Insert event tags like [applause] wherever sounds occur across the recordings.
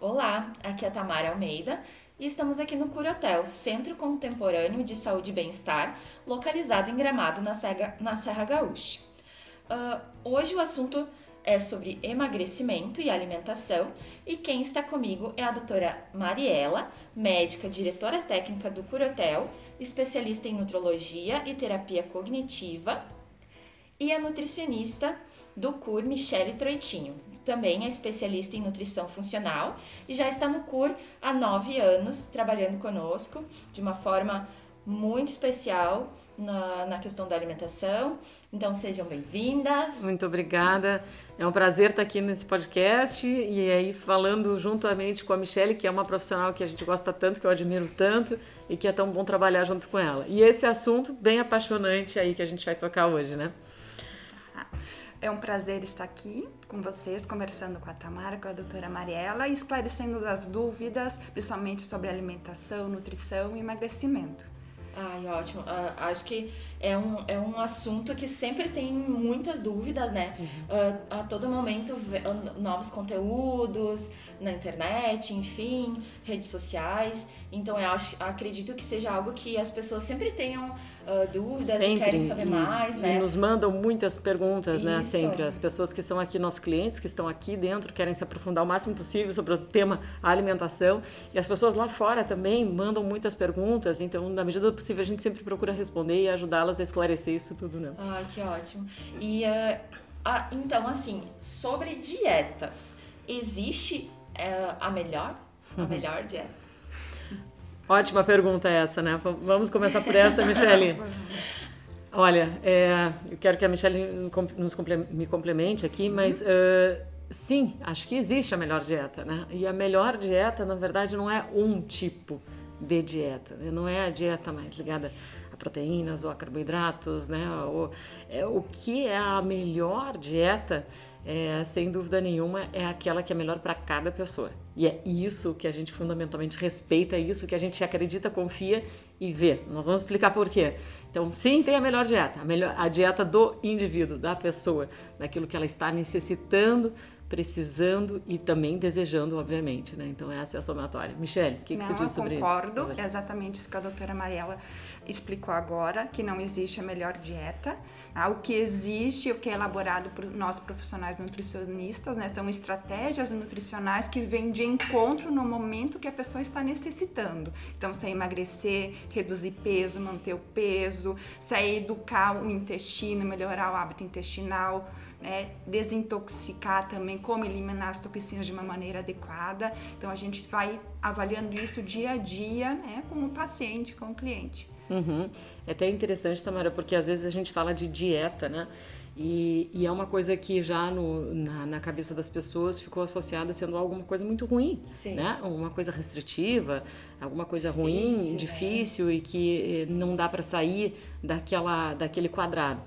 Olá, aqui é a Tamara Almeida e estamos aqui no Curotel, Centro Contemporâneo de Saúde e Bem-Estar, localizado em Gramado, na Serra, na Serra Gaúcha. Uh, hoje o assunto é sobre emagrecimento e alimentação e quem está comigo é a doutora Mariela, médica, diretora técnica do Curotel, especialista em nutrologia e terapia cognitiva, e a nutricionista do CUR, Michele Troitinho. Também é especialista em nutrição funcional e já está no CUR há nove anos, trabalhando conosco de uma forma muito especial na, na questão da alimentação. Então sejam bem-vindas. Muito obrigada. É um prazer estar aqui nesse podcast e aí falando juntamente com a Michelle, que é uma profissional que a gente gosta tanto, que eu admiro tanto e que é tão bom trabalhar junto com ela. E esse assunto bem apaixonante aí que a gente vai tocar hoje, né? É um prazer estar aqui com vocês, conversando com a Tamara, com a doutora Mariela, e esclarecendo as dúvidas, principalmente sobre alimentação, nutrição e emagrecimento. Ai, ótimo. Uh, acho que é um, é um assunto que sempre tem muitas dúvidas, né? Uhum. Uh, a todo momento, novos conteúdos na internet, enfim, redes sociais. Então, eu acho, acredito que seja algo que as pessoas sempre tenham uh, dúvidas sempre. e querem saber e, mais, né? E nos mandam muitas perguntas, né? Isso. né? Sempre. As pessoas que são aqui, nossos clientes, que estão aqui dentro, querem se aprofundar o máximo possível sobre o tema alimentação. E as pessoas lá fora também mandam muitas perguntas. Então, na medida do possível, a gente sempre procura responder e ajudá-las a esclarecer isso tudo, né? Ah, que ótimo. E, uh, ah, então, assim, sobre dietas, existe uh, a melhor? A [laughs] melhor dieta? Ótima pergunta essa, né? Vamos começar por essa, Michele. [laughs] Olha, é, eu quero que a Michelle nos me complemente aqui, sim. mas uh, sim, acho que existe a melhor dieta, né? E a melhor dieta, na verdade, não é um tipo de dieta, né? não é a dieta mais ligada proteínas ou a carboidratos, né? O, é, o que é a melhor dieta, é, sem dúvida nenhuma, é aquela que é melhor para cada pessoa. E é isso que a gente fundamentalmente respeita, é isso que a gente acredita, confia e vê. Nós vamos explicar por quê. Então, sim, tem a melhor dieta, a, melhor, a dieta do indivíduo, da pessoa, daquilo que ela está necessitando, precisando e também desejando, obviamente, né? Então, essa é a somatória. Michelle, o que, que tu diz sobre isso? Eu concordo, exatamente isso que a doutora Mariela explicou agora, que não existe a melhor dieta. Tá? O que existe, o que é elaborado por nós profissionais nutricionistas, né? São estratégias nutricionais que vêm de encontro no momento que a pessoa está necessitando. Então, se é emagrecer, reduzir peso, manter o peso, se é educar o intestino, melhorar o hábito intestinal, né, desintoxicar também, como eliminar as toxinas de uma maneira adequada. Então a gente vai avaliando isso dia a dia, né, com o paciente, com o cliente. Uhum. É até interessante, Tamara, porque às vezes a gente fala de dieta, né? E, e é uma coisa que já no, na, na, cabeça das pessoas ficou associada sendo alguma coisa muito ruim, Sim. né? Uma coisa restritiva, alguma coisa ruim, difícil, difícil né? e que eh, não dá para sair daquela, daquele quadrado.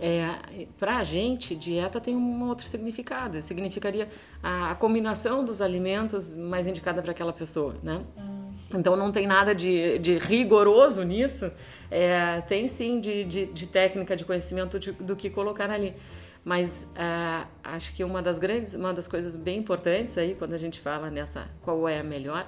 É, para a gente, dieta tem um outro significado. Significaria a, a combinação dos alimentos mais indicada para aquela pessoa, né? Ah, então não tem nada de, de rigoroso nisso. É, tem sim de, de, de, técnica, de conhecimento de, do que colocar ali. Mas uh, acho que uma das grandes, uma das coisas bem importantes aí quando a gente fala nessa qual é a melhor,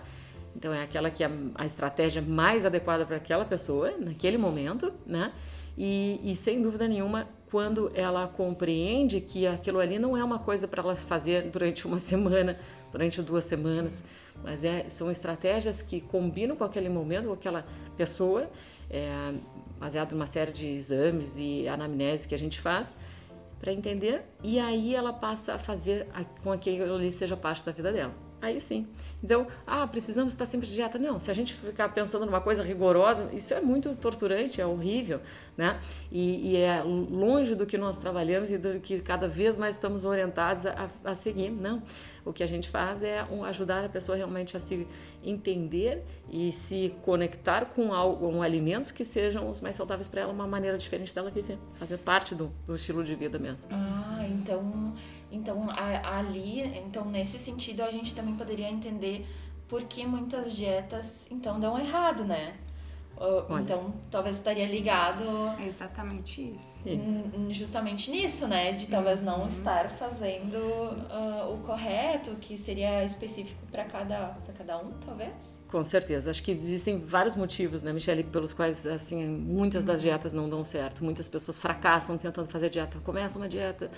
então é aquela que é a estratégia mais adequada para aquela pessoa naquele momento, né? E, e, sem dúvida nenhuma, quando ela compreende que aquilo ali não é uma coisa para ela fazer durante uma [laughs] semana, durante duas semanas, mas é, são estratégias que combinam com aquele momento, com aquela pessoa, é, baseado em uma série de exames e anamnese que a gente faz para entender, e aí ela passa a fazer com que aquilo ali seja parte da vida dela aí sim. Então, ah, precisamos estar sempre de dieta. Não, se a gente ficar pensando numa coisa rigorosa, isso é muito torturante, é horrível, né? E, e é longe do que nós trabalhamos e do que cada vez mais estamos orientados a, a seguir. Não, o que a gente faz é um, ajudar a pessoa realmente a se entender e se conectar com, algo, com alimentos que sejam os mais saudáveis para ela, uma maneira diferente dela viver, fazer parte do, do estilo de vida mesmo. Ah, então então, a, ali, então nesse sentido, a gente também poderia entender por que muitas dietas então dão errado, né? Uh, então, talvez estaria ligado. É exatamente isso. isso. Justamente nisso, né? De talvez não uhum. estar fazendo uh, o correto, que seria específico para cada, cada um, talvez. Com certeza. Acho que existem vários motivos, né, Michele, pelos quais, assim, muitas das uhum. dietas não dão certo. Muitas pessoas fracassam tentando fazer dieta. Começa uma dieta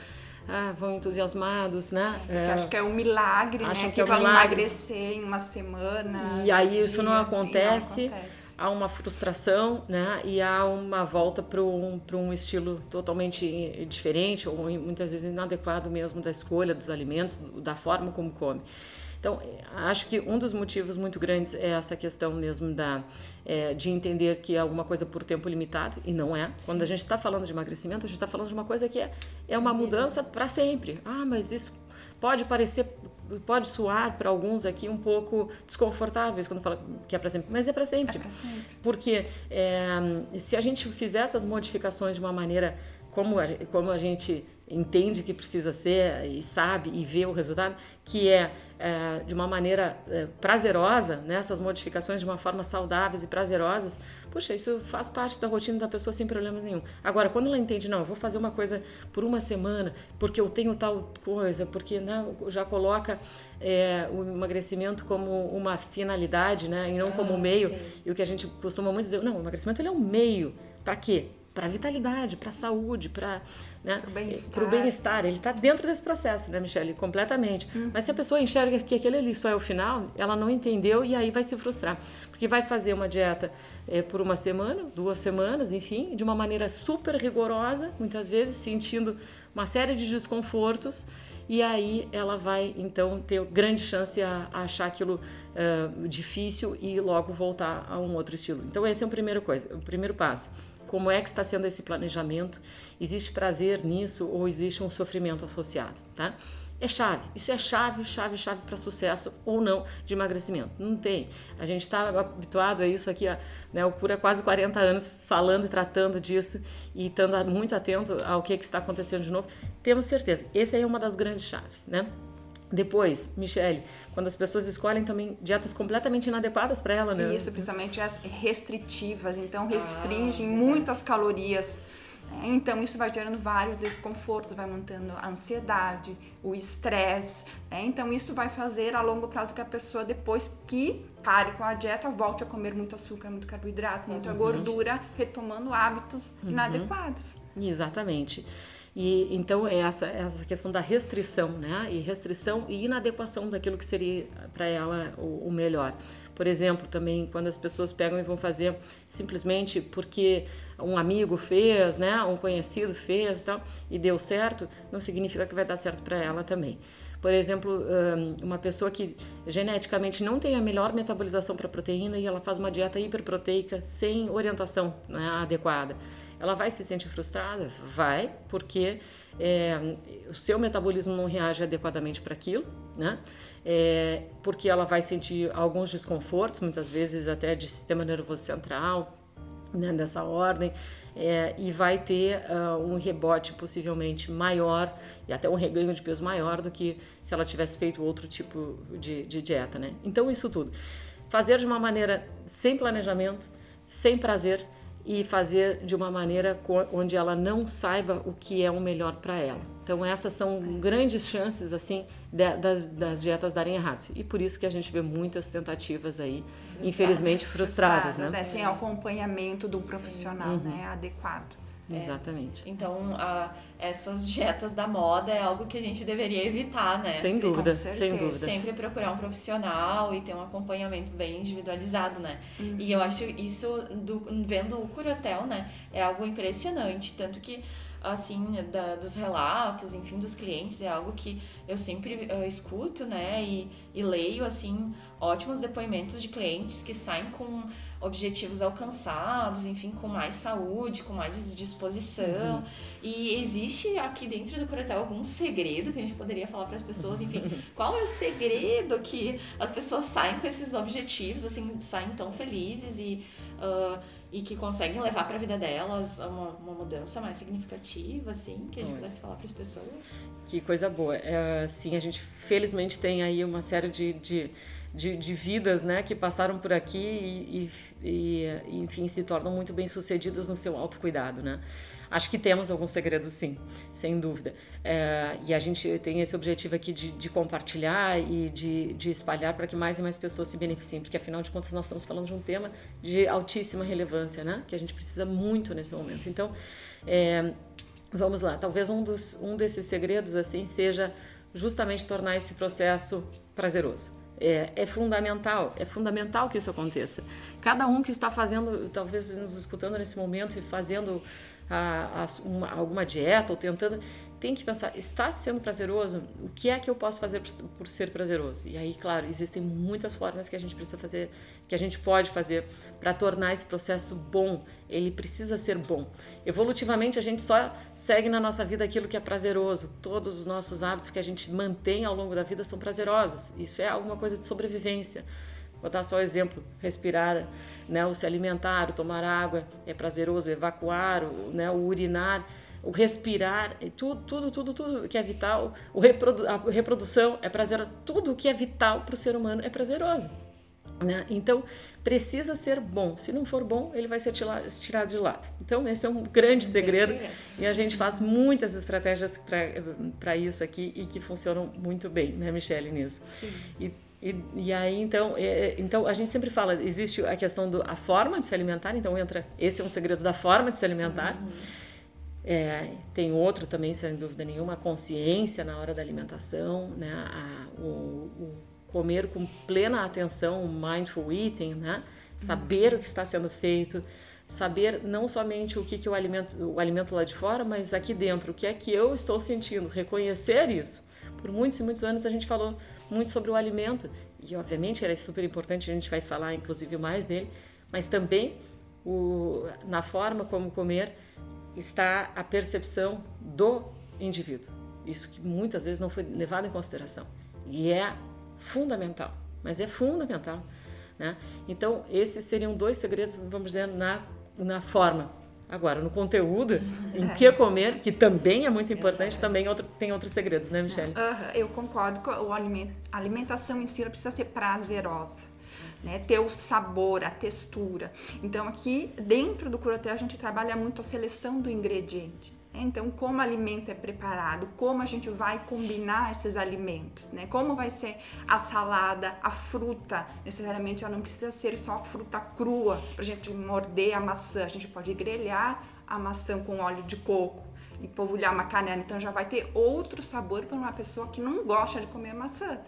ah, vão entusiasmados, né? É, acho que é um milagre, né? Que, que é um vai milagre. emagrecer em uma semana. E aí isso não acontece. Não acontece há uma frustração, né? E há uma volta para um, um estilo totalmente diferente, ou muitas vezes inadequado mesmo da escolha dos alimentos, da forma como come. Então, acho que um dos motivos muito grandes é essa questão mesmo da, é, de entender que é alguma coisa por tempo limitado, e não é. Sim. Quando a gente está falando de emagrecimento, a gente está falando de uma coisa que é, é uma mudança para sempre. Ah, mas isso pode parecer pode soar para alguns aqui um pouco desconfortáveis quando fala que é para sempre, mas é para sempre. É sempre. Porque é, se a gente fizer essas modificações de uma maneira como a, como a gente entende que precisa ser e sabe e vê o resultado, que é, é de uma maneira é, prazerosa, né, essas modificações de uma forma saudáveis e prazerosas, puxa, isso faz parte da rotina da pessoa sem problema nenhum. Agora, quando ela entende, não, eu vou fazer uma coisa por uma semana, porque eu tenho tal coisa, porque né, já coloca é, o emagrecimento como uma finalidade, né, e não ah, como um meio, sim. e o que a gente costuma muito dizer, não, o emagrecimento ele é um meio, para quê? Para a vitalidade, para a saúde, para né, o bem-estar. bem-estar. Ele está dentro desse processo, né, Michelle? Completamente. Uhum. Mas se a pessoa enxerga que aquele ali só é o final, ela não entendeu e aí vai se frustrar. Porque vai fazer uma dieta é, por uma semana, duas semanas, enfim, de uma maneira super rigorosa, muitas vezes sentindo uma série de desconfortos e aí ela vai então ter grande chance a, a achar aquilo uh, difícil e logo voltar a um outro estilo. Então esse é o primeiro coisa, o primeiro passo como é que está sendo esse planejamento? Existe prazer nisso ou existe um sofrimento associado, tá? É chave, isso é chave, chave, chave para sucesso ou não de emagrecimento. Não tem. A gente está habituado a isso aqui, né, o Pura quase 40 anos falando e tratando disso e estando muito atento ao que, que está acontecendo de novo. Temos certeza, essa é uma das grandes chaves, né? Depois, Michele, quando as pessoas escolhem também dietas completamente inadequadas para ela, né? Isso, principalmente as restritivas, então restringem ah, muitas calorias. Né? Então isso vai gerando vários desconfortos, vai mantendo a ansiedade, o estresse. Né? Então isso vai fazer a longo prazo que a pessoa depois que pare com a dieta volte a comer muito açúcar, muito carboidrato, muita gordura, retomando hábitos uhum. inadequados. Exatamente. E então é essa essa questão da restrição, né? E restrição e inadequação daquilo que seria para ela o, o, melhor. Por exemplo, também quando as pessoas pegam e vão fazer simplesmente porque um amigo fez, né? Um conhecido fez, tal, e deu certo, não significa que vai dar certo para ela também. Por exemplo, uma pessoa que geneticamente não tem a melhor metabolização para proteína e ela faz uma dieta hiperproteica sem orientação né, adequada ela vai se sentir frustrada? Vai, porque é, o seu metabolismo não reage adequadamente para aquilo, né? É, porque ela vai sentir alguns desconfortos, muitas vezes até de sistema nervoso central, né, dessa ordem, é, e vai ter uh, um rebote possivelmente maior e até um reganho de peso maior do que se ela tivesse feito outro tipo de, de dieta, né? Então, isso tudo. Fazer de uma maneira sem planejamento, sem prazer, e fazer de uma maneira onde ela não saiba o que é o melhor para ela. Então essas são grandes chances assim de, das, das, dietas darem errado e por isso que a gente vê muitas tentativas aí, frustradas, infelizmente frustradas, frustradas né? né? Sem acompanhamento do profissional, uhum. né, adequado. É. Exatamente. Então, a, essas dietas da moda é algo que a gente deveria evitar, né? Sem dúvida, sem dúvida. Sempre procurar um profissional e ter um acompanhamento bem individualizado, né? Uhum. E eu acho isso, do, vendo o Curatel, né? É algo impressionante. Tanto que, assim, da, dos relatos, enfim, dos clientes, é algo que eu sempre uh, escuto, né? E, e leio, assim, ótimos depoimentos de clientes que saem com objetivos alcançados, enfim, com mais saúde, com mais disposição. Uhum. E existe aqui dentro do Curatel algum segredo que a gente poderia falar para as pessoas? Enfim, [laughs] qual é o segredo que as pessoas saem com esses objetivos, assim, saem tão felizes e. Uh, e que conseguem levar para a vida delas uma, uma mudança mais significativa, assim, que a gente Oi. pudesse falar para as pessoas. Que coisa boa. É, sim, a gente felizmente tem aí uma série de, de, de, de vidas né, que passaram por aqui e, e, e, enfim, se tornam muito bem sucedidas no seu autocuidado, né? Acho que temos alguns segredos, sim, sem dúvida. É, e a gente tem esse objetivo aqui de, de compartilhar e de, de espalhar para que mais e mais pessoas se beneficiem, porque afinal de contas nós estamos falando de um tema de altíssima relevância, né? Que a gente precisa muito nesse momento. Então, é, vamos lá. Talvez um, dos, um desses segredos assim seja justamente tornar esse processo prazeroso. É, é, fundamental, é fundamental que isso aconteça. Cada um que está fazendo, talvez nos escutando nesse momento e fazendo a, a, uma, alguma dieta ou tentando, tem que pensar, está sendo prazeroso? O que é que eu posso fazer por, ser prazeroso? E aí, claro, existem muitas formas que a gente precisa fazer, que a gente pode fazer para tornar esse processo bom. Ele precisa ser bom. Evolutivamente, a gente só segue na nossa vida aquilo que é prazeroso. Todos os nossos hábitos que a gente mantém ao longo da vida são prazerosos. Isso é alguma coisa de sobrevivência. Vou dar só o exemplo: respirar, né, o se alimentar, o tomar água é prazeroso, evacuar, o, né, o urinar, o respirar, tudo, tudo, tudo, tudo que é vital, o reprodu a reprodução é prazeroso, tudo que é vital para o ser humano é prazeroso. Né? Então, precisa ser bom. Se não for bom, ele vai ser tirado de lado. Então, esse é um grande segredo e a gente faz muitas estratégias para isso aqui e que funcionam muito bem, né, Michelle, nisso. Sim. E e, e aí, então, é, então, a gente sempre fala, existe a questão da forma de se alimentar, então entra, esse é um segredo da forma de se alimentar. É, tem outro também, sem dúvida nenhuma, a consciência na hora da alimentação, né? A, o, o, comer com plena atenção, o mindful eating, né? Saber o que está sendo feito, saber não somente o que, que o alimento, o alimento lá de fora, mas aqui dentro, o que é que eu estou sentindo, reconhecer isso. Por muitos e muitos anos a gente falou muito sobre o alimento e obviamente era super importante, a gente vai falar inclusive mais dele, mas também o, na forma como comer está a percepção do indivíduo. Isso que muitas vezes não foi levado em consideração e é fundamental, mas é fundamental. Né? Então, esses seriam dois segredos, vamos dizer, na, na forma Agora, no conteúdo, em [laughs] que comer, que também é muito importante, é também outro, tem outros segredos, né, Michelle? Uhum, eu concordo com o alimento, a alimentação em si precisa ser prazerosa. Né, ter o sabor, a textura. Então aqui dentro do Curoté a gente trabalha muito a seleção do ingrediente. Então, como o alimento é preparado, como a gente vai combinar esses alimentos, né? Como vai ser a salada, a fruta, necessariamente ela não precisa ser só fruta crua para a gente morder a maçã. A gente pode grelhar a maçã com óleo de coco e polvilhar uma canela, então já vai ter outro sabor para uma pessoa que não gosta de comer maçã.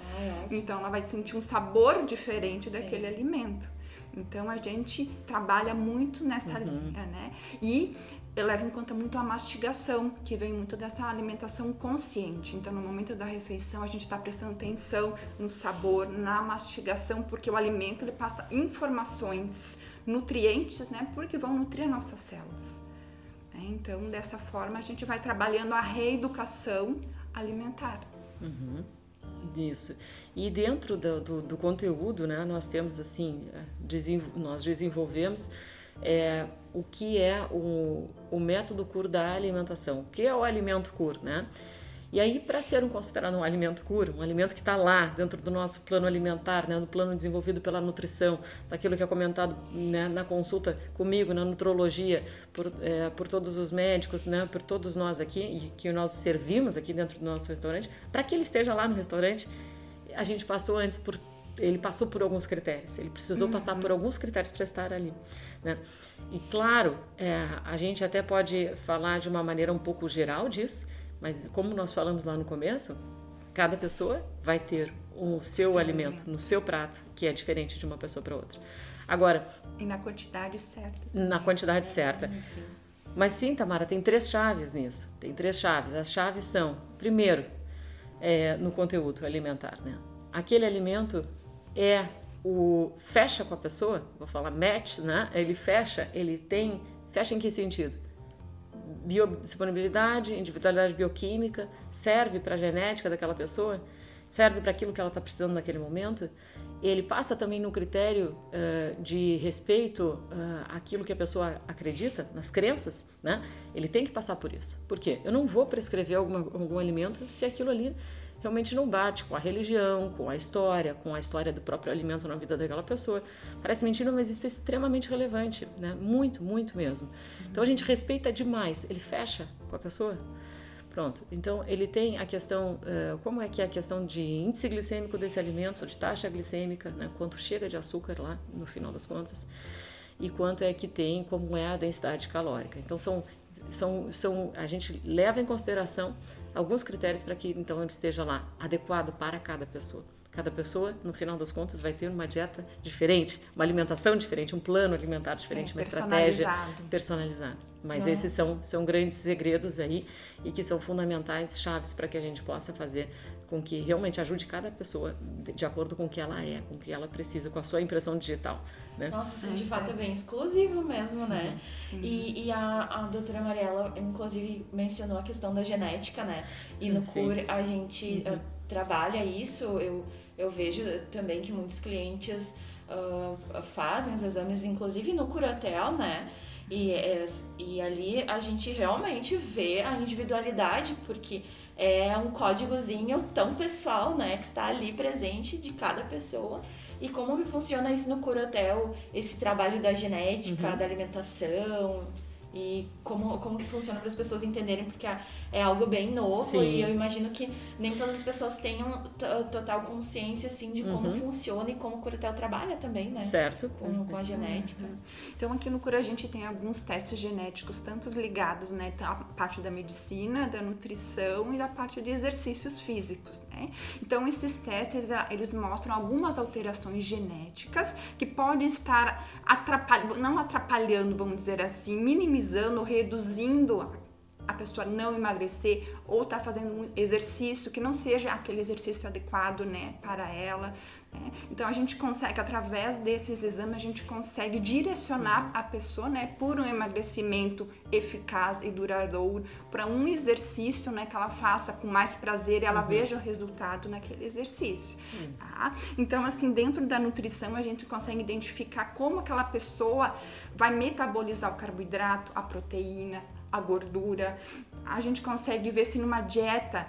então ela vai sentir um sabor diferente Sim. daquele alimento. Então a gente trabalha muito nessa uhum. linha, né? E eu levo em conta muito a mastigação, que vem muito dessa alimentação consciente. Então, no momento da refeição, a gente está prestando atenção no sabor, na mastigação, porque o alimento ele passa informações, nutrientes, né? Porque vão nutrir nossas células. Né? Então, dessa forma, a gente vai trabalhando a reeducação alimentar. Uhum. Isso. E dentro do, do, do, conteúdo, né, nós temos assim, nós desenvolvemos é, o que é o, o método CUR da alimentação, o que é o alimento CUR, né? E aí, para ser um, considerado um alimento CUR, um alimento que está lá dentro do nosso plano alimentar, né, no plano desenvolvido pela nutrição, daquilo que é comentado né, na consulta comigo, na nutrologia, por, é, por todos os médicos, né, por todos nós aqui, e que nós servimos aqui dentro do nosso restaurante, para que ele esteja lá no restaurante, a gente passou antes por ele passou por alguns critérios, ele precisou uhum. passar por alguns critérios para estar ali. Né? E claro, é, a gente até pode falar de uma maneira um pouco geral disso, mas como nós falamos lá no começo, cada pessoa vai ter o seu Sim. alimento no seu prato, que é diferente de uma pessoa para outra. Agora. E na quantidade certa. Na quantidade certa. Sim. Mas sim, Tamara, tem três chaves nisso. Tem três chaves. As chaves são, primeiro, é, no conteúdo alimentar, né? Aquele alimento é o fecha com a pessoa, vou falar match, né? Ele fecha, ele tem fecha em que sentido? Biodisponibilidade, individualidade bioquímica, serve para a genética daquela pessoa. serve para aquilo que ela está precisando naquele momento, ele passa também no critério uh, de respeito uh, àquilo que a pessoa acredita, nas crenças, né? Ele tem que passar por isso. Por quê? Eu não vou prescrever alguma, algum alimento se aquilo ali realmente não bate com a religião, com a história, com a história do próprio alimento na vida daquela pessoa. Parece mentira, mas isso é extremamente relevante, né? Muito, muito mesmo. Então a gente respeita demais. Ele fecha com a pessoa. Pronto. Então ele tem a questão, uh, como é que é a questão de índice glicêmico desse alimento, de taxa glicêmica, né? Quanto chega de açúcar lá no final das contas e quanto é que tem, como é a densidade calórica. Então são são, são a gente leva em consideração alguns critérios para que então ele esteja lá adequado para cada pessoa. Cada pessoa, no final das contas, vai ter uma dieta diferente, uma alimentação diferente, um plano alimentar diferente, é, uma estratégia personalizada. Mas é. esses são, são grandes segredos aí e que são fundamentais, chaves para que a gente possa fazer com que realmente ajude cada pessoa de, acordo com o que ela é, com o que ela precisa, com a sua impressão digital. Né? Nossa, isso de fato é bem exclusivo mesmo, né? Uhum. E, e a, a doutora Mariela, inclusive, mencionou a questão da genética, né? E no Sim. CUR a gente uhum. uh, trabalha isso, eu, eu vejo também que muitos clientes uh, fazem os exames, inclusive no Curatel, né? E, é, e ali a gente realmente vê a individualidade, porque é um códigozinho tão pessoal, né, que está ali presente de cada pessoa. E como que funciona isso no Corotel, esse trabalho da genética, uhum. da alimentação, e como, como que funciona para as pessoas entenderem, porque é, é algo bem novo Sim. e eu imagino que nem todas as pessoas tenham total consciência assim de como uhum. funciona e como o Curatel trabalha também, né? Certo. Com, com a genética. Uhum. Então aqui no Cura a gente tem alguns testes genéticos, tanto ligados né, à parte da medicina, da nutrição e da parte de exercícios físicos, né? Então esses testes eles mostram algumas alterações genéticas que podem estar atrapalhando, não atrapalhando, vamos dizer assim, minimizando minimizando, reduzindo a pessoa não emagrecer ou tá fazendo um exercício que não seja aquele exercício adequado, né, para ela. Né? Então a gente consegue, através desses exames, a gente consegue direcionar a pessoa, né, por um emagrecimento eficaz e duradouro, para um exercício, né, que ela faça com mais prazer e ela uhum. veja o resultado naquele exercício. Tá? Então, assim, dentro da nutrição a gente consegue identificar como aquela pessoa vai metabolizar o carboidrato, a proteína, a gordura. A gente consegue ver se numa dieta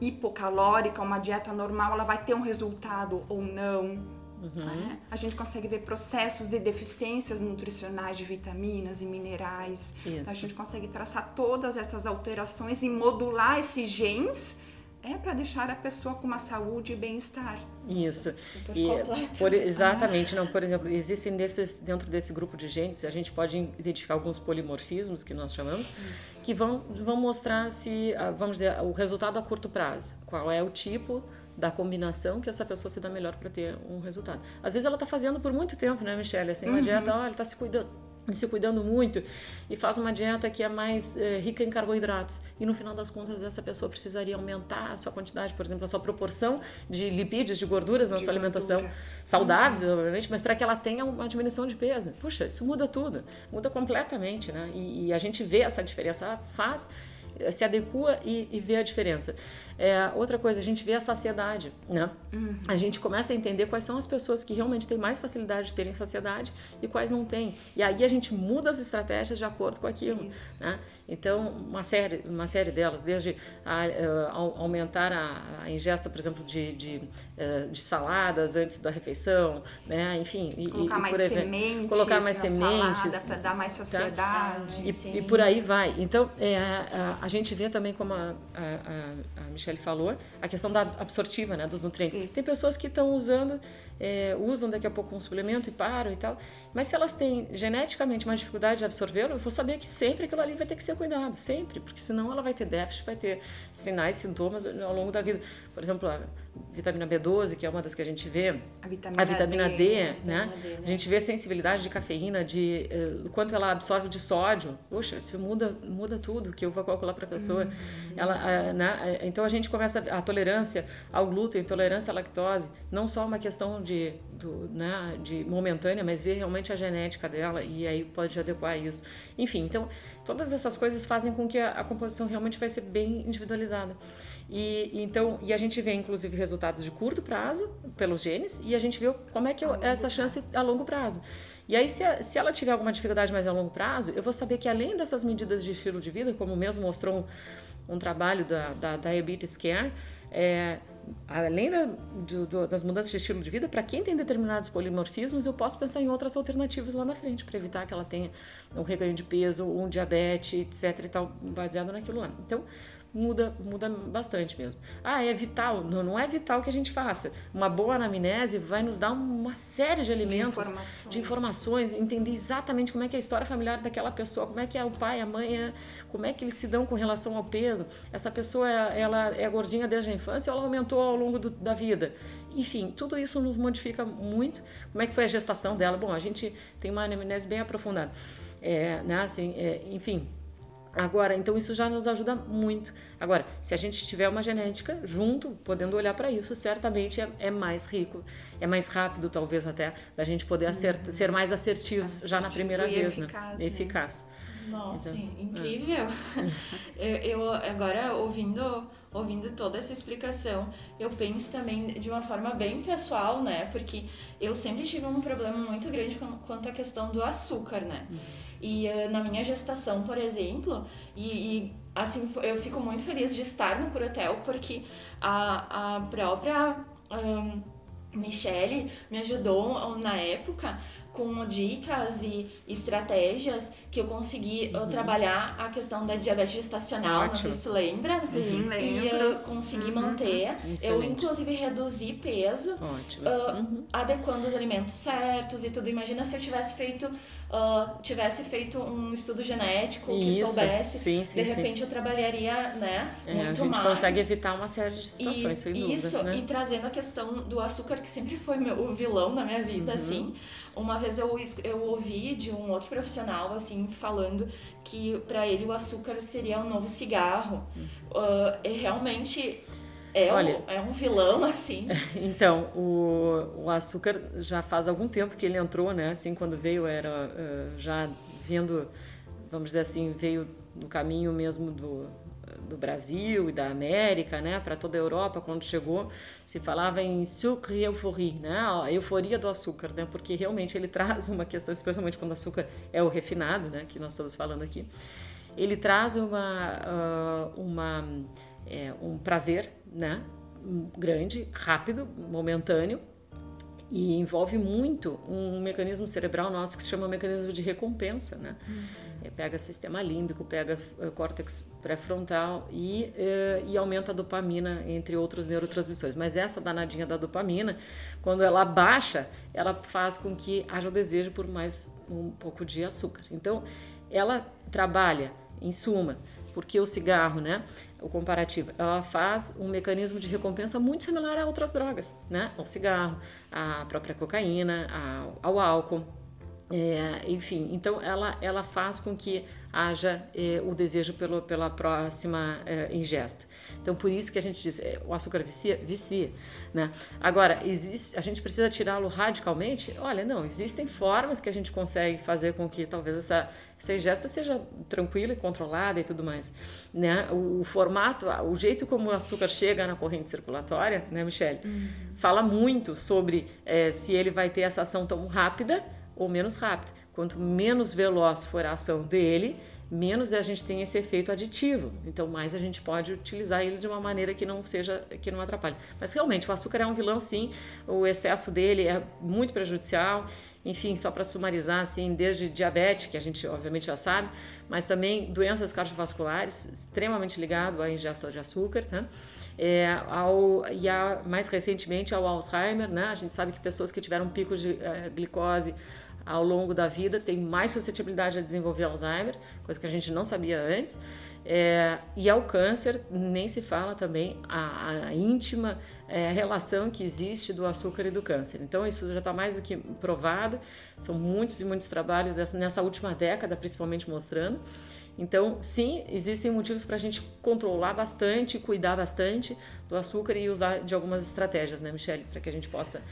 hipocalórica, uma dieta normal, ela vai ter um resultado ou não. Uhum. Né? A gente consegue ver processos de deficiências nutricionais de vitaminas e minerais. Então, a gente consegue traçar todas essas alterações e modular esses genes é para deixar a pessoa com uma saúde e bem-estar. Isso. Super e, por, exatamente. Não, por exemplo, existem desses, dentro desse grupo de genes, a gente pode identificar alguns polimorfismos, que nós chamamos, Isso. que vão, vão mostrar se, ah, vamos dizer, o resultado a curto prazo. Qual é o tipo da combinação que essa pessoa se dá melhor para ter um resultado. Às vezes ela está fazendo por muito tempo, né, Michelle? Assim, uma uhum. dieta, olha, está se cuidando [laughs] se cuidando muito e faz uma dieta que é mais é, rica em carboidratos e no final das contas essa pessoa precisaria aumentar a sua quantidade, por exemplo, a sua proporção de lipídios, de gorduras na de sua alimentação gordura. saudáveis, uhum. obviamente, mas para que ela tenha uma diminuição de peso. Puxa, isso muda tudo, muda completamente, né? E, e a gente vê essa diferença, faz se adequa e, e vê a diferença. É, outra coisa, a gente vê a saciedade, né? Uhum. A gente começa a entender quais são as pessoas que realmente têm mais facilidade de terem saciedade e quais não têm. E aí a gente muda as estratégias de acordo com aquilo, Isso. né? Então, uma série, uma série delas, desde a, uh, aumentar a, a, ingesta, por exemplo, de, de, uh, de, saladas antes da refeição, né? Enfim, colocar e, mais por sementes, colocar mais sementes, para dar mais tá? saciedade, tá? e, e, por aí vai. Então, é, a, a, gente vê também como a, a, a Michelle falou, a questão da absortiva, né, dos nutrientes. Isso. Tem pessoas que estão usando é, usam daqui a pouco um suplemento e param e tal. Mas se elas têm geneticamente uma dificuldade de absorvê-lo, eu vou saber que sempre aquilo ali vai ter que ser cuidado, sempre, porque senão ela vai ter déficit, vai ter sinais, sintomas ao longo da vida. Por exemplo, a vitamina B12, que é uma das que a gente vê, a vitamina, a vitamina D, D, né? D, né? A gente vê a sensibilidade de cafeína, de uh, quanto ela absorve de sódio. Poxa, isso muda, muda tudo que eu vou calcular para a pessoa. Uhum, ela, né? Então a gente começa a tolerância ao glúten, tolerância à lactose, não só uma questão de de, do, né, de momentânea, mas ver realmente a genética dela e aí pode adequar isso. Enfim, então todas essas coisas fazem com que a, a composição realmente vai ser bem individualizada. E, então, e a gente vê inclusive resultados de curto prazo pelos genes e a gente vê como é que eu, essa chance a longo prazo. E aí, se, a, se ela tiver alguma dificuldade mais a longo prazo, eu vou saber que além dessas medidas de estilo de vida, como mesmo mostrou um, um trabalho da, da Diabetes Care, é, além da, do, do, das mudanças de estilo de vida, para quem tem determinados polimorfismos, eu posso pensar em outras alternativas lá na frente, para evitar que ela tenha um reganho de peso, um diabetes, etc. e tal, baseado naquilo lá. Então, muda, muda bastante mesmo. Ah, é vital. Não, não é vital que a gente faça. Uma boa anamnese vai nos dar uma série de elementos, de informações. de informações, entender exatamente como é que é a história familiar daquela pessoa, como é que é o pai, a mãe, como é que eles se dão com relação ao peso. Essa pessoa, ela é gordinha desde a infância ou ela aumentou ao longo do, da vida? Enfim, tudo isso nos modifica muito. Como é que foi a gestação dela? Bom, a gente tem uma anamnese bem aprofundada. É, né, assim, é, enfim, Agora, então isso já nos ajuda muito. Agora, se a gente tiver uma genética junto, podendo olhar para isso, certamente é, é, mais rico, é mais rápido, talvez até, da gente poder uhum. ser mais assertivos já na primeira vez, eficaz, né? né? Eficaz. Nossa, então, incrível. É. eu, eu agora ouvindo ouvindo toda essa explicação, eu penso também de uma forma bem pessoal, né? Porque eu sempre tive um problema muito grande quanto à questão do açúcar, né? Uhum. E uh, na minha gestação, por exemplo, e, e, assim, eu fico muito feliz de estar no Curatel porque a, a própria um, Michelle me ajudou na época com dicas e estratégias que eu consegui uhum. trabalhar a questão da diabetes gestacional, Ótimo. não sei se lembra. Sim, lembro. E eu consegui uhum. manter. Excelente. Eu, inclusive, reduzi peso, uh, uhum. adequando os alimentos certos e tudo. Imagina se eu tivesse feito, uh, tivesse feito um estudo genético que Isso. soubesse. Sim, sim, de repente sim. eu trabalharia, né, é, muito mais. A gente mais. consegue evitar uma série de situações, e, sem dúvida. Isso, né? e trazendo a questão do açúcar, que sempre foi meu, o vilão na minha vida, uhum. assim. Uma vez eu, eu ouvi de um outro profissional, assim, falando que para ele o açúcar seria um novo cigarro. Uh, realmente é, Olha, um, é um vilão, assim. [laughs] Então, o, o açúcar já faz algum tempo que ele entrou, né? Assim, quando veio, era uh, já vindo, vamos dizer assim, veio no caminho mesmo do, do Brasil e da América, né, para toda a Europa, quando chegou, se falava em sucre e euforia, né, a euforia do açúcar, né, porque realmente ele [laughs] traz uma questão, especialmente quando o açúcar é o refinado, né, que nós estamos falando aqui, ele traz uma, uh, uma é, um prazer, né, grande, rápido, momentâneo, e envolve muito um mecanismo cerebral nosso que se chama mecanismo de recompensa, né? Uhum. É, pega sistema límbico, pega uh, córtex pré-frontal e, uh, e aumenta a dopamina, entre outros neurotransmissores. Mas essa danadinha da dopamina, quando ela baixa, ela faz com que haja o desejo por mais um pouco de açúcar. Então, ela trabalha, em suma, porque o cigarro, né, o comparativo, ela faz um mecanismo de recompensa muito similar a outras drogas, né, ao cigarro, à própria cocaína, ao, ao álcool. É, enfim, então ela, ela faz com que haja é, o desejo pelo, pela próxima é, ingesta. Então, por isso que a gente diz, é, o açúcar vicia? Vicia. Né? Agora, existe, a gente precisa tirá-lo radicalmente? Olha, não, existem formas que a gente consegue fazer com que talvez essa, essa ingesta seja tranquila e controlada e tudo mais. Né? O, o formato, o jeito como o açúcar chega na corrente circulatória, né, Michelle, uhum. fala muito sobre é, se ele vai ter essa ação tão rápida ou menos rápido. Quanto menos veloz for a ação dele, menos a gente tem esse efeito aditivo. Então, mais a gente pode utilizar ele de uma maneira que não seja que não atrapalhe. Mas realmente o açúcar é um vilão, sim. O excesso dele é muito prejudicial. Enfim, só para sumarizar, assim, desde diabetes, que a gente obviamente já sabe, mas também doenças cardiovasculares, extremamente ligado à ingesta de açúcar, tá? É, ao, e a, mais recentemente ao Alzheimer, né? A gente sabe que pessoas que tiveram picos de uh, glicose ao longo da vida tem mais suscetibilidade a desenvolver Alzheimer, coisa que a gente não sabia antes. É, e ao câncer, nem se fala também a, a íntima é, relação que existe do açúcar e do câncer. Então, isso já está mais do que provado, são muitos e muitos trabalhos dessa, nessa última década, principalmente mostrando. Então, sim, existem motivos para a gente controlar bastante, cuidar bastante do açúcar e usar de algumas estratégias, né, Michelle, para que a gente possa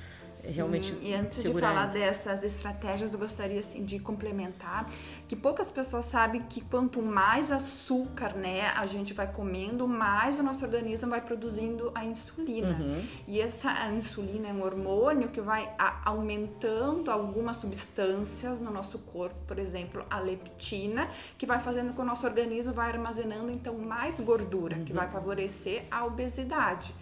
é realmente E antes de falar dessas estratégias, eu gostaria assim, de complementar que poucas pessoas sabem que quanto mais açúcar né, a gente vai comendo, mais o nosso organismo vai produzindo a insulina. Uhum. E essa insulina é um hormônio que vai aumentando algumas substâncias no nosso corpo, por exemplo, a leptina, que vai fazendo com que o nosso organismo vai armazenando então mais gordura, uhum. que vai favorecer a obesidade.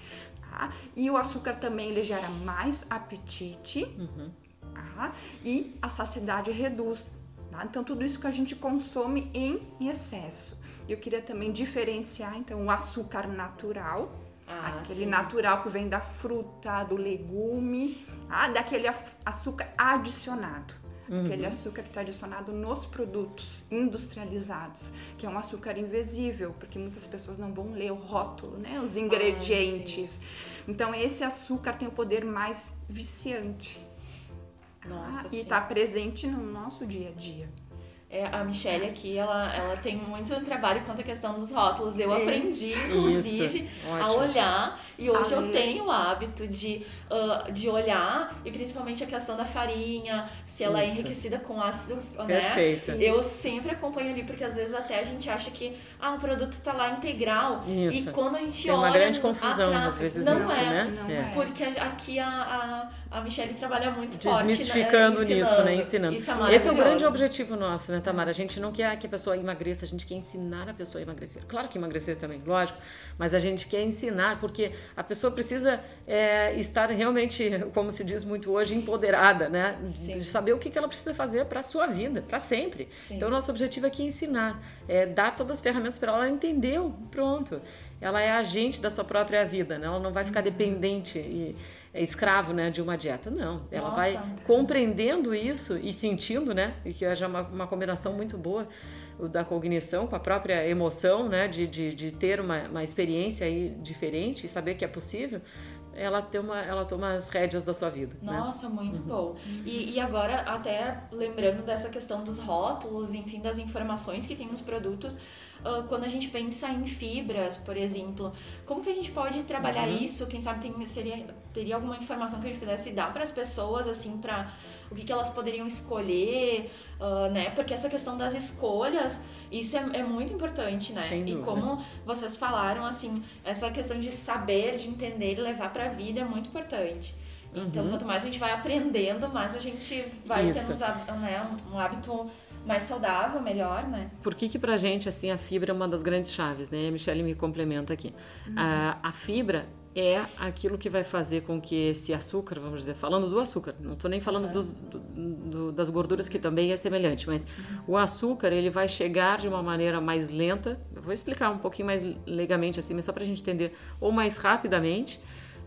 Tá? E o açúcar também ele gera mais apetite uhum. tá? e a saciedade reduz. Tá? Então, tudo isso que a gente consome em excesso. Eu queria também diferenciar então o açúcar natural, ah, aquele sim. natural que vem da fruta, do legume, ah, daquele açúcar adicionado. Uhum. Aquele açúcar que está adicionado nos produtos industrializados, que é um açúcar invisível, porque muitas pessoas não vão ler o rótulo, né? Os ingredientes. Ah, então, esse açúcar tem o poder mais viciante. Nossa, ah, e está presente no nosso dia a dia. É, a Michelle aqui, ela, ela tem muito trabalho quanto à questão dos rótulos. Eu Isso. aprendi, inclusive, Isso. a olhar. E hoje eu tenho o hábito de, uh, de olhar, e principalmente a questão da farinha, se ela é Isso. é enriquecida com ácido, né? Perfeito. Eu sempre acompanho ali, porque às vezes até a gente acha que ah, o produto tá lá integral. Isso. E quando a gente tem olha. uma grande confusão, atrás, às vezes, não nisso, é, né? Não é. Porque aqui a, a a Michelle trabalha muito Desmistificando forte, né? nisso, né? Ensinando. É Esse é o grande objetivo nosso, né, Tamara? A gente não quer que a pessoa emagreça, a gente quer ensinar a pessoa a emagrecer. Claro que emagrecer também, lógico, mas a gente quer ensinar, porque a pessoa precisa é, estar realmente, como se diz muito hoje, empoderada, né? Sim. De saber o que ela precisa fazer para a sua vida, para sempre. Sim. Então, nosso objetivo aqui é ensinar, é dar todas as ferramentas para ela entender, pronto. Ela é agente da sua própria vida, né? Ela não vai ficar uhum. dependente e é escravo né, de uma dieta. Não, ela Nossa, vai compreendendo isso e sentindo, né? E que é uma, uma combinação muito boa da cognição com a própria emoção, né? De, de, de ter uma, uma experiência aí diferente e saber que é possível ela tem uma, ela toma as rédeas da sua vida. Né? Nossa, né? muito uhum. bom. E, e agora, até lembrando dessa questão dos rótulos, enfim, das informações que tem nos produtos, uh, quando a gente pensa em fibras, por exemplo, como que a gente pode trabalhar uhum. isso? Quem sabe tem, seria, teria alguma informação que a gente pudesse dar para as pessoas, assim, para o que, que elas poderiam escolher, uh, né? Porque essa questão das escolhas, isso é, é muito importante, né? Sem e como vocês falaram, assim, essa questão de saber, de entender e levar para a vida é muito importante. Então, uhum. quanto mais a gente vai aprendendo, mais a gente vai Isso. tendo né, um hábito mais saudável, melhor, né? Por que que pra gente, assim, a fibra é uma das grandes chaves, né? A Michelle me complementa aqui. Uhum. A, a fibra é aquilo que vai fazer com que esse açúcar, vamos dizer, falando do açúcar, não estou nem falando dos, do, do, das gorduras que também é semelhante, mas o açúcar ele vai chegar de uma maneira mais lenta, eu vou explicar um pouquinho mais legamente assim, mas só para a gente entender, ou mais rapidamente,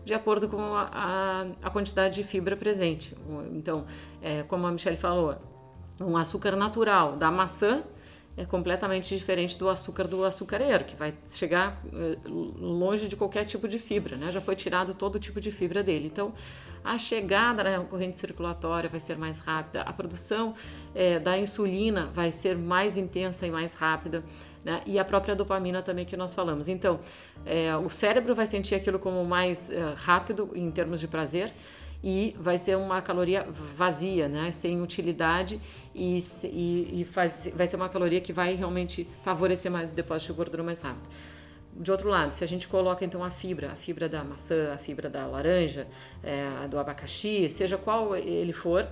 de acordo com a, a, a quantidade de fibra presente. Então, é, como a Michelle falou, um açúcar natural da maçã é completamente diferente do açúcar do açucareiro, que vai chegar eh, longe de qualquer tipo de fibra, né? Já foi tirado todo tipo de fibra dele. Então, a chegada na corrente circulatória vai ser mais rápida, a produção é, da insulina vai ser mais intensa e mais rápida, né? E a própria dopamina também que nós falamos. Então, é, o cérebro vai sentir aquilo como mais é, rápido em termos de prazer e vai ser uma caloria vazia, né? sem utilidade e, e, e faz, vai ser uma caloria que vai realmente favorecer mais o depósito de gordura mais rápido. De outro lado, se a gente coloca então a fibra, a fibra da maçã, a fibra da laranja, é, do abacaxi, seja qual ele for,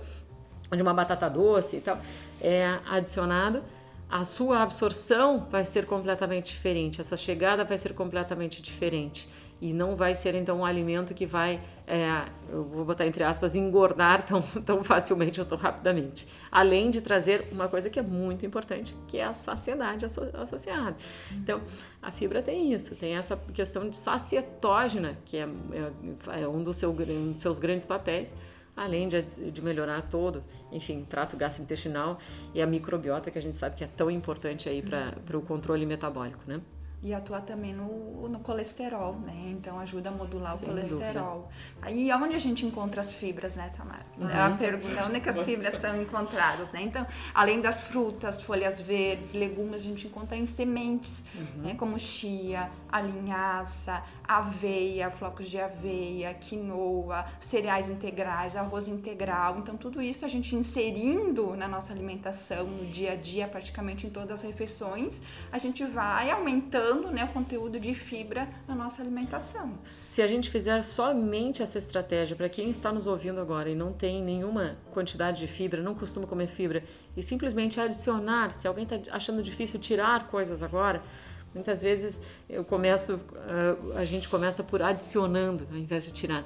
de uma batata doce e tal, é adicionado, a sua absorção vai ser completamente diferente, essa chegada vai ser completamente diferente e não vai ser então um alimento que vai, é, eu vou botar entre aspas, engordar tão, [laughs] tão facilmente ou tão rapidamente. Além de trazer uma coisa que é muito importante, que é a saciedade associada. Então, a fibra tem isso, tem essa questão de sacietógena, que é, é, é um, dos seu, um dos seus grandes papéis, além de, de, melhorar todo, enfim, trato gastrointestinal e a microbiota, que a gente sabe que é tão importante aí para o controle metabólico, né? E atua também no, no colesterol, né? Então ajuda a modular Sem o colesterol. Dúvida. Aí aonde a gente encontra as fibras, né, Tamara? Uhum. É a pergunta, onde é que as fibras são encontradas, né? Então, além das frutas, folhas verdes, legumes, a gente encontra em sementes, uhum. né? Como chia, a linhaça, aveia, flocos de aveia, quinoa, cereais integrais, arroz integral. Então, tudo isso a gente inserindo na nossa alimentação, no dia a dia, praticamente em todas as refeições, a gente vai aumentando né, o conteúdo de fibra na nossa alimentação. Se a gente fizer somente essa estratégia, para quem está nos ouvindo agora e não tem nenhuma quantidade de fibra, não costuma comer fibra, e simplesmente adicionar, se alguém está achando difícil tirar coisas agora, Muitas vezes eu começo, ah, a gente começa por adicionando ao invés de tirar.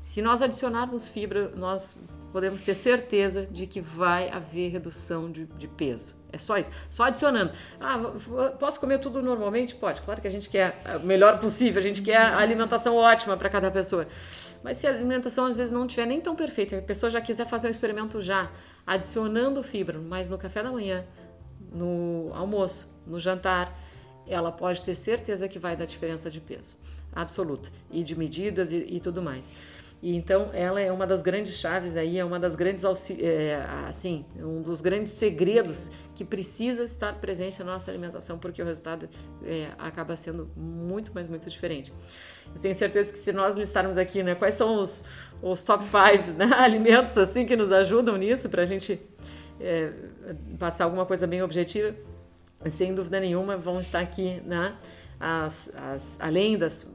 Se nós adicionarmos fibra, nós podemos ter certeza de que vai haver redução de, de, peso. É só isso. Só adicionando. Ah, posso comer tudo normalmente? Pode. Claro que a gente quer o melhor possível, a gente quer a alimentação ótima para cada pessoa. Mas se a alimentação às vezes não estiver nem tão perfeita, a pessoa já quiser fazer um experimento já, adicionando fibra, mas no café da manhã, no almoço, no jantar, ela pode ter certeza que vai dar diferença de peso, absoluta, e de medidas e, e tudo mais. E então ela é uma das grandes chaves aí, é uma das grandes é, assim, um dos grandes segredos que precisa estar presente na nossa alimentação, porque o resultado é, acaba sendo muito, mas muito diferente. Eu tenho certeza que se nós listarmos aqui, né, quais são os, os top 5 né, [laughs] alimentos assim que nos ajudam nisso para a gente é, passar alguma coisa bem objetiva, sem dúvida nenhuma, vão estar aqui, né? As, as, além das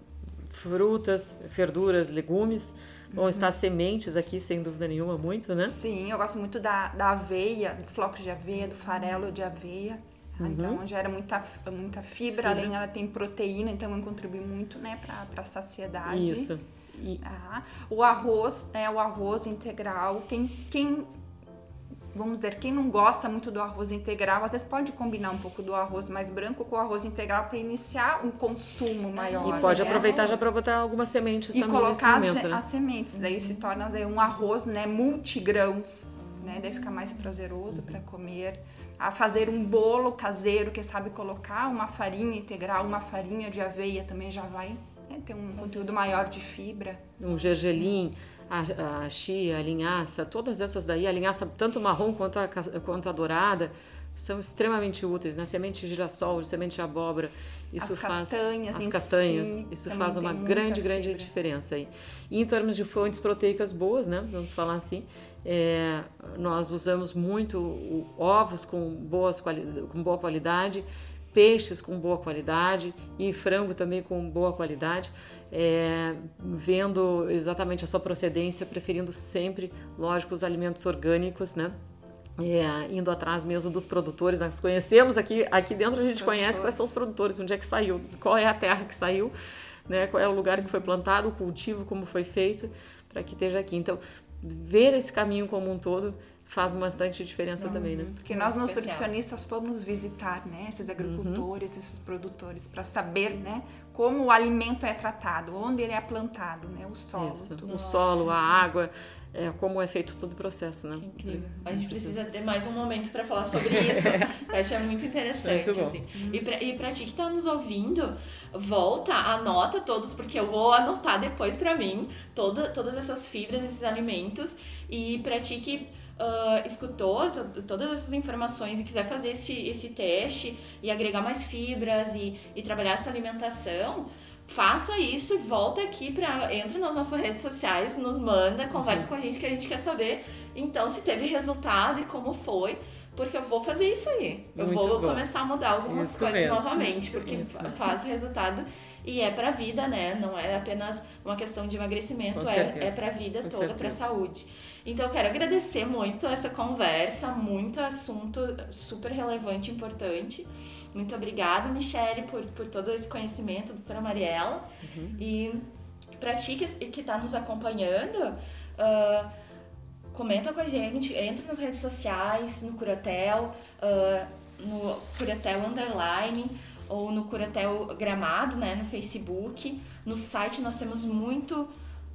frutas, verduras, legumes, vão uhum. estar sementes aqui, sem dúvida nenhuma, muito, né? Sim, eu gosto muito da, da aveia, do flocos de aveia, do farelo de aveia. Uhum. Então gera muita, muita fibra, fibra, além ela tem proteína, então contribui muito, né, para a saciedade. Isso. E... Ah, o arroz, né, o arroz integral, quem, quem vamos dizer, quem não gosta muito do arroz integral, às vezes pode combinar um pouco do arroz mais branco com o arroz integral para iniciar um consumo maior. E pode né? aproveitar já para botar algumas sementes e também colocar nesse momento, as, né? as sementes, daí se torna um arroz, né, multigrãos, né, daí fica mais prazeroso para comer. A fazer um bolo caseiro que sabe colocar uma farinha integral, uma farinha de aveia também já vai né, ter um conteúdo maior de fibra. Um gergelim. Sim a, a chia, a linhaça, todas essas daí, a linhaça tanto marrom quanto a, quanto a dourada, são extremamente úteis, né? Semente de girassol, semente de abóbora, isso as faz castanhas, as castanhas, si, isso faz uma grande, grande diferença aí. E em termos de fontes proteicas boas, né? Vamos falar assim, é, nós usamos muito ovos com boas com boa qualidade, peixes com boa qualidade e frango também com boa qualidade é, vendo exatamente a sua procedência, preferindo sempre, lógico, os alimentos orgânicos, né? É, indo atrás mesmo dos produtores, nós conhecemos aqui, aqui dentro a gente conhece quais são os produtores, onde é que saiu, qual é a terra que saiu, né? qual é o lugar que foi plantado, o cultivo, como foi feito, para que esteja aqui. Então, ver esse caminho como um todo faz bastante diferença Nossa, também, né? Porque nós, nutricionistas, fomos visitar né, esses agricultores, uhum. esses produtores, para saber né, como o alimento é tratado, onde ele é plantado, né, o solo. Isso, o solo, a água, é, como é feito todo o processo, né? incrível. A gente precisa ter mais um momento para falar sobre isso. [laughs] Eu acho muito interessante. Muito assim. E para ti que está nos ouvindo, volta, anota todos, porque eu vou anotar depois para mim toda, todas essas fibras, esses alimentos. E para ti que uh, escutou todas essas informações e quiser fazer esse, esse teste e agregar mais fibras e, e trabalhar essa alimentação, faça isso e volta aqui para entra nas nossas redes sociais, nos manda, conversa uhum. com a gente que a gente quer saber então se teve resultado e como foi. Porque eu vou fazer isso aí. Eu Muito vou bom. começar a mudar algumas isso coisas mesmo. novamente, porque isso faz resultado e é para a vida, né? Não é apenas uma questão de emagrecimento, é, é para a vida Com toda, para a saúde. Então eu quero agradecer muito essa conversa, muito assunto super relevante e importante. Muito obrigada, Michele, por, por todo esse conhecimento, doutora Mariela. Uhum. E para ti que está nos acompanhando, uh, comenta com a gente, entra nas redes sociais, no Curatel, uh, no Curatel Underline ou no Curatel Gramado, né, no Facebook. No site nós temos muito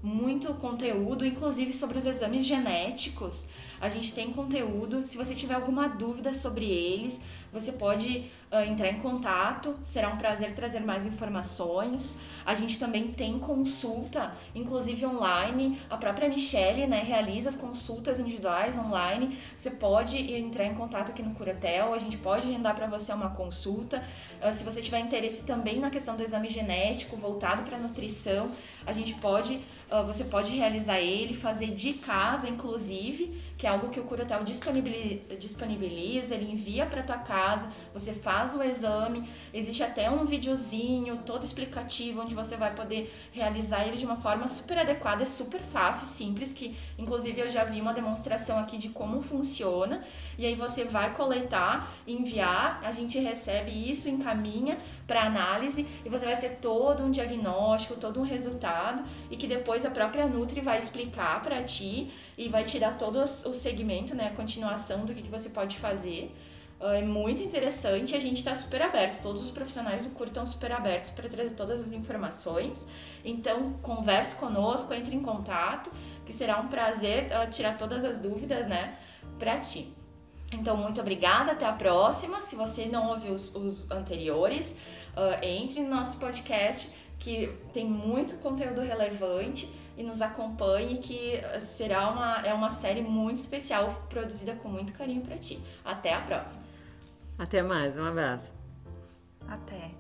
muito conteúdo, inclusive sobre os exames genéticos. A gente tem conteúdo. Se você tiver alguma dúvida sobre eles, você pode uh, entrar em contato. Será um prazer trazer mais informações. A gente também tem consulta, inclusive online. A própria Michelle né, realiza as consultas individuais online. Você pode entrar em contato aqui no Curatel, a gente pode agendar para você uma consulta. Uh, se você tiver interesse também na questão do exame genético voltado para nutrição, a gente pode, uh, você pode realizar ele, fazer de casa, inclusive que é algo que o Curatel disponibiliza, ele envia para tua casa, você faz o exame, existe até um videozinho todo explicativo onde você vai poder realizar ele de uma forma super adequada, é super fácil, simples, que inclusive eu já vi uma demonstração aqui de como funciona, e aí você vai coletar, enviar, a gente recebe isso, encaminha para análise e você vai ter todo um diagnóstico, todo um resultado e que depois a própria Nutri vai explicar para ti e vai te dar todo o segmento, né, a continuação do que, que você pode fazer. Uh, é muito interessante, a gente está super aberto, todos os profissionais do curso estão super abertos para trazer todas as informações. Então, converse conosco, entre em contato, que será um prazer uh, tirar todas as dúvidas, né, para ti. Então, muito obrigada, até a próxima. Se você não ouviu os, os anteriores, uh, entre no nosso podcast, que tem muito conteúdo relevante e nos acompanhe, que será uma, é uma série muito especial, produzida com muito carinho para ti. Até a próxima. Até mais, um abraço. Até.